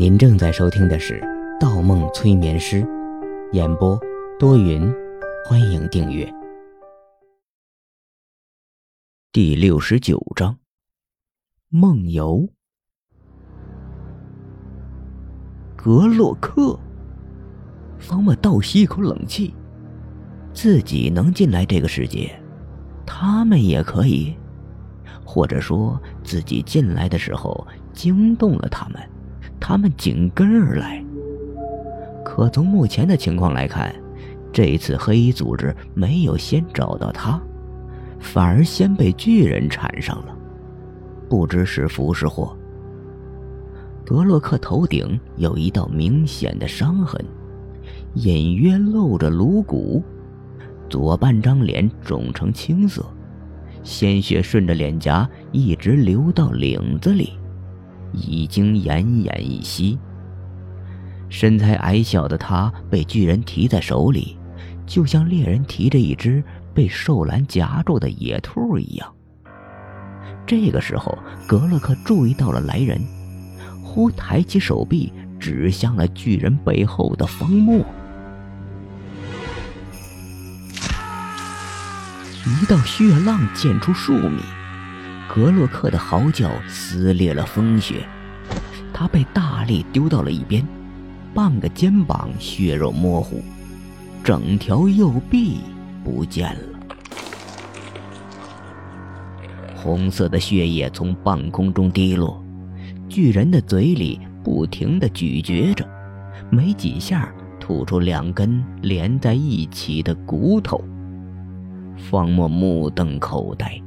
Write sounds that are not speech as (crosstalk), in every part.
您正在收听的是《盗梦催眠师》，演播多云，欢迎订阅。第六十九章，梦游。格洛克，方莫倒吸一口冷气，自己能进来这个世界，他们也可以，或者说自己进来的时候惊动了他们。他们紧跟而来，可从目前的情况来看，这次黑衣组织没有先找到他，反而先被巨人缠上了，不知是福是祸。格洛克头顶有一道明显的伤痕，隐约露着颅骨，左半张脸肿成青色，鲜血顺着脸颊一直流到领子里。已经奄奄一息。身材矮小的他被巨人提在手里，就像猎人提着一只被兽栏夹住的野兔一样。这个时候，格洛克注意到了来人，忽抬起手臂指向了巨人背后的方墨。一道血浪溅出数米。格洛克的嚎叫撕裂了风雪，他被大力丢到了一边，半个肩膀血肉模糊，整条右臂不见了。红色的血液从半空中滴落，巨人的嘴里不停地咀嚼着，没几下吐出两根连在一起的骨头。方墨目瞪口呆。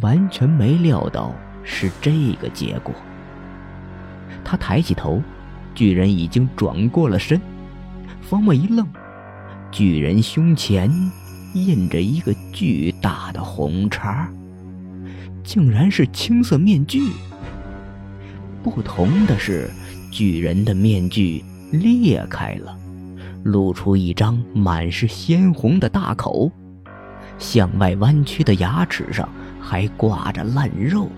完全没料到是这个结果。他抬起头，巨人已经转过了身。方墨一愣，巨人胸前印着一个巨大的红叉，竟然是青色面具。不同的是，巨人的面具裂开了，露出一张满是鲜红的大口，向外弯曲的牙齿上。还挂着烂肉。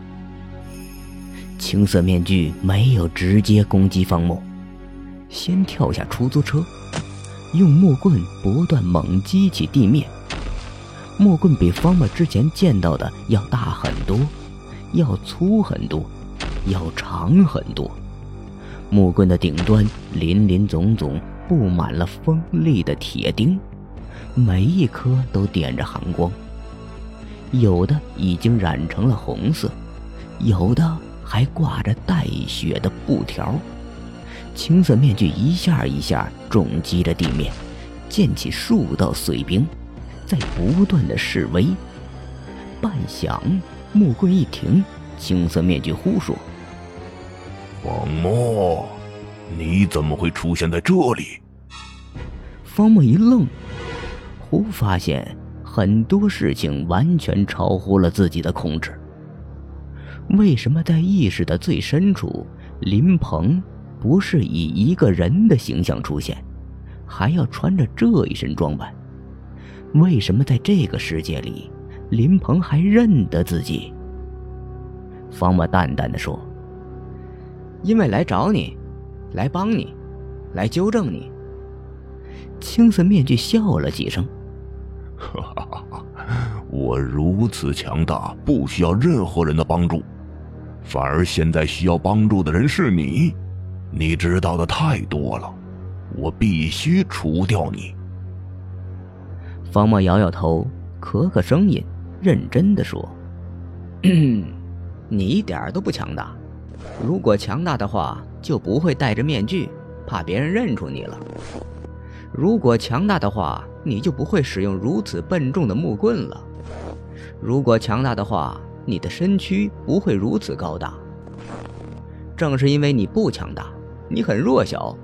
青色面具没有直接攻击方木，先跳下出租车，用木棍不断猛击起地面。木棍比方木之前见到的要大很多，要粗很多，要长很多。木棍的顶端林林总总布满了锋利的铁钉，每一颗都点着寒光。有的已经染成了红色，有的还挂着带血的布条。青色面具一下一下重击着地面，溅起数道碎冰，在不断的示威。半晌，木棍一停，青色面具忽说：“方墨，你怎么会出现在这里？”方墨一愣，忽发现。很多事情完全超乎了自己的控制。为什么在意识的最深处，林鹏不是以一个人的形象出现，还要穿着这一身装扮？为什么在这个世界里，林鹏还认得自己？方墨淡淡的说：“因为来找你，来帮你，来纠正你。”青色面具笑了几声。哈哈哈！我如此强大，不需要任何人的帮助，反而现在需要帮助的人是你。你知道的太多了，我必须除掉你。方墨摇摇头，咳咳声音，认真的说：“ (clears throat) 你一点都不强大。如果强大的话，就不会戴着面具，怕别人认出你了。如果强大的话。”你就不会使用如此笨重的木棍了。如果强大的话，你的身躯不会如此高大。正是因为你不强大，你很弱小，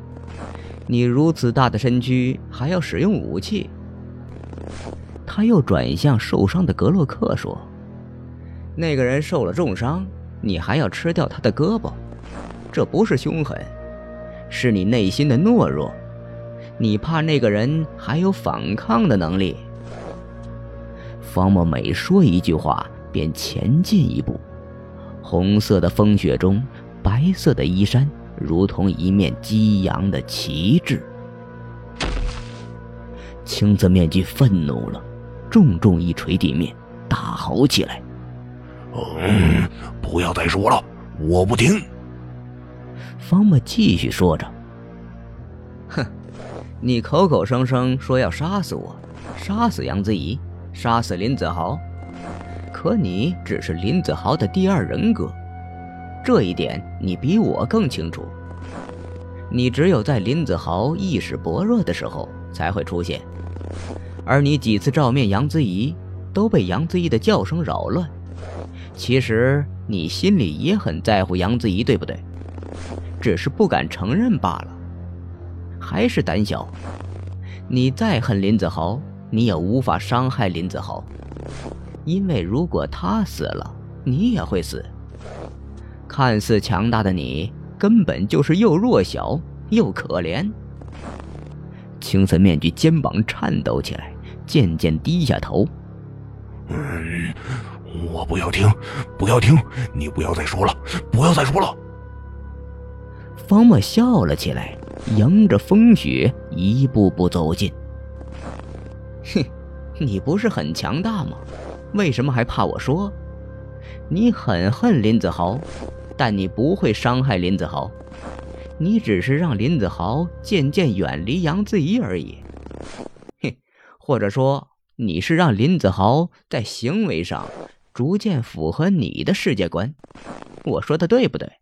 你如此大的身躯还要使用武器。他又转向受伤的格洛克说：“那个人受了重伤，你还要吃掉他的胳膊，这不是凶狠，是你内心的懦弱。”你怕那个人还有反抗的能力？方墨每说一句话，便前进一步。红色的风雪中，白色的衣衫如同一面激扬的旗帜。青色面具愤怒了，重重一锤地面，大吼起来：“嗯，不要再说了，我不听！”方墨继续说着：“哼，你口口声声说要杀死我，杀死杨子怡，杀死林子豪，可你只是林子豪的第二人格，这一点你比我更清楚。你只有在林子豪意识薄弱的时候才会出现。”而你几次照面杨子怡，都被杨子怡的叫声扰乱。其实你心里也很在乎杨子怡，对不对？只是不敢承认罢了，还是胆小。你再恨林子豪，你也无法伤害林子豪，因为如果他死了，你也会死。看似强大的你，根本就是又弱小又可怜。青色面具肩膀颤抖起来，渐渐低下头。嗯，我不要听，不要听，你不要再说了，不要再说了。方墨笑了起来，迎着风雪一步步走近。哼，你不是很强大吗？为什么还怕我说？你很恨林子豪，但你不会伤害林子豪。你只是让林子豪渐渐远离杨子怡而已，哼，或者说你是让林子豪在行为上逐渐符合你的世界观，我说的对不对？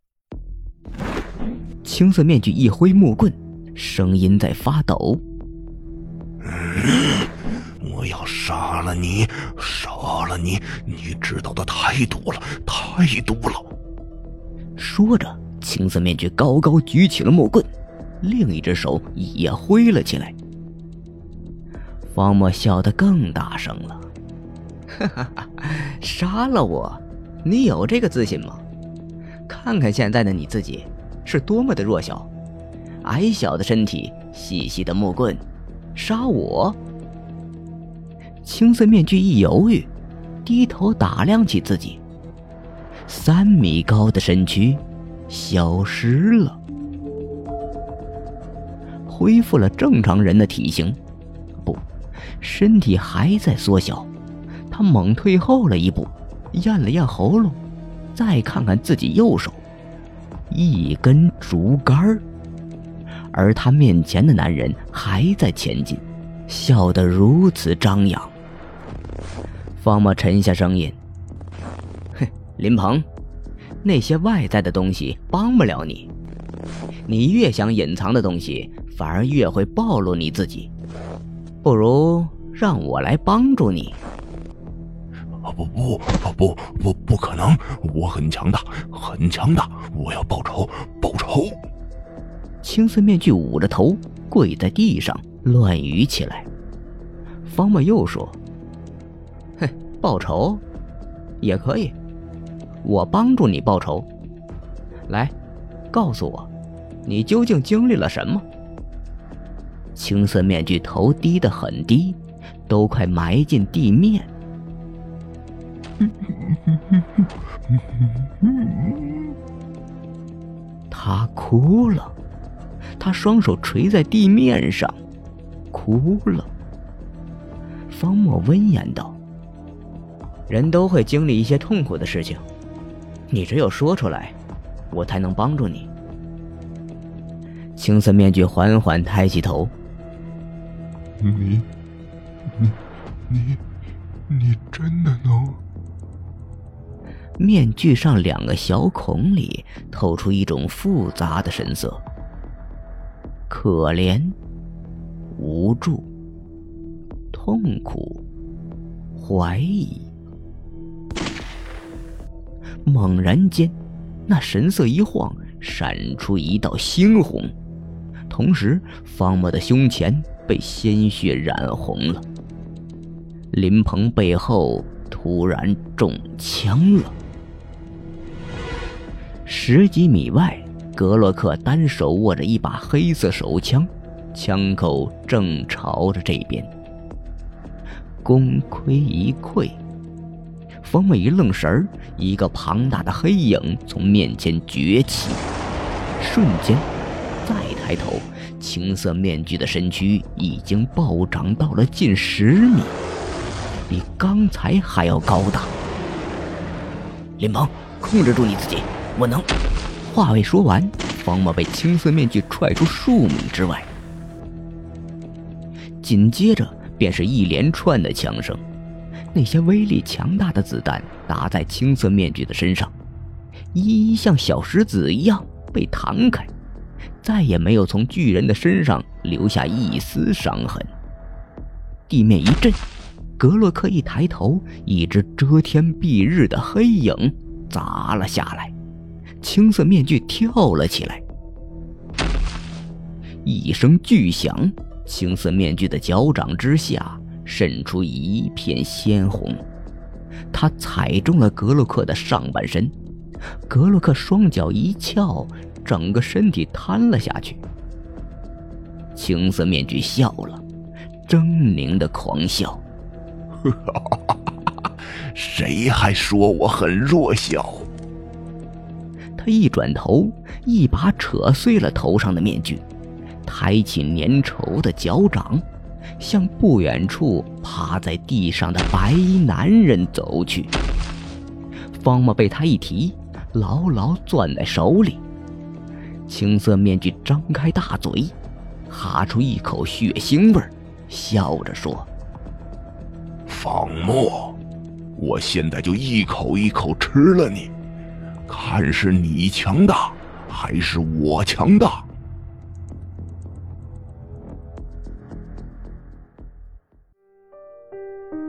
青色面具一挥木棍，声音在发抖。我要杀了你，杀了你！你知道的太多了，太多了。说着。青色面具高高举起了木棍，另一只手也挥了起来。方墨笑得更大声了：“哈哈哈，杀了我？你有这个自信吗？看看现在的你自己，是多么的弱小，矮小的身体，细细的木棍，杀我？”青色面具一犹豫，低头打量起自己，三米高的身躯。消失了，恢复了正常人的体型，不，身体还在缩小。他猛退后了一步，咽了咽喉咙，再看看自己右手，一根竹竿而他面前的男人还在前进，笑得如此张扬。方墨沉下声音：“哼，林鹏。”那些外在的东西帮不了你，你越想隐藏的东西，反而越会暴露你自己。不如让我来帮助你。不不不不不不可能！我很强大，很强大！我要报仇，报仇！青色面具捂着头跪在地上乱语起来。方墨又说：“哼，报仇也可以。”我帮助你报仇。来，告诉我，你究竟经历了什么？青色面具头低得很低，都快埋进地面。(laughs) 他哭了，他双手垂在地面上，哭了。方墨温言道：“人都会经历一些痛苦的事情。”你只有说出来，我才能帮助你。青色面具缓缓抬起头。你，你，你，你真的能？面具上两个小孔里透出一种复杂的神色：可怜、无助、痛苦、怀疑。猛然间，那神色一晃，闪出一道猩红，同时方墨的胸前被鲜血染红了。林鹏背后突然中枪了。十几米外，格洛克单手握着一把黑色手枪，枪口正朝着这边。功亏一篑。方墨一愣神儿，一个庞大的黑影从面前崛起，瞬间，再抬头，青色面具的身躯已经暴涨到了近十米，比刚才还要高大。林鹏，控制住你自己，我能。话未说完，方墨被青色面具踹出数米之外，紧接着便是一连串的枪声。那些威力强大的子弹打在青色面具的身上，一一像小石子一样被弹开，再也没有从巨人的身上留下一丝伤痕。地面一震，格洛克一抬头，一只遮天蔽日的黑影砸了下来。青色面具跳了起来，一声巨响，青色面具的脚掌之下渗出一片鲜红，他踩中了格洛克的上半身，格洛克双脚一翘，整个身体瘫了下去。青色面具笑了，狰狞的狂笑：“ (laughs) 谁还说我很弱小？”他一转头，一把扯碎了头上的面具，抬起粘稠的脚掌，向不远处趴在地上的白衣男人走去。方墨被他一提，牢牢攥在手里。青色面具张开大嘴，哈出一口血腥味，笑着说：“方墨，我现在就一口一口吃了你。”看是你强大，还是我强大？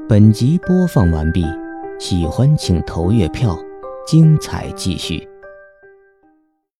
本集播放完毕，喜欢请投月票，精彩继续。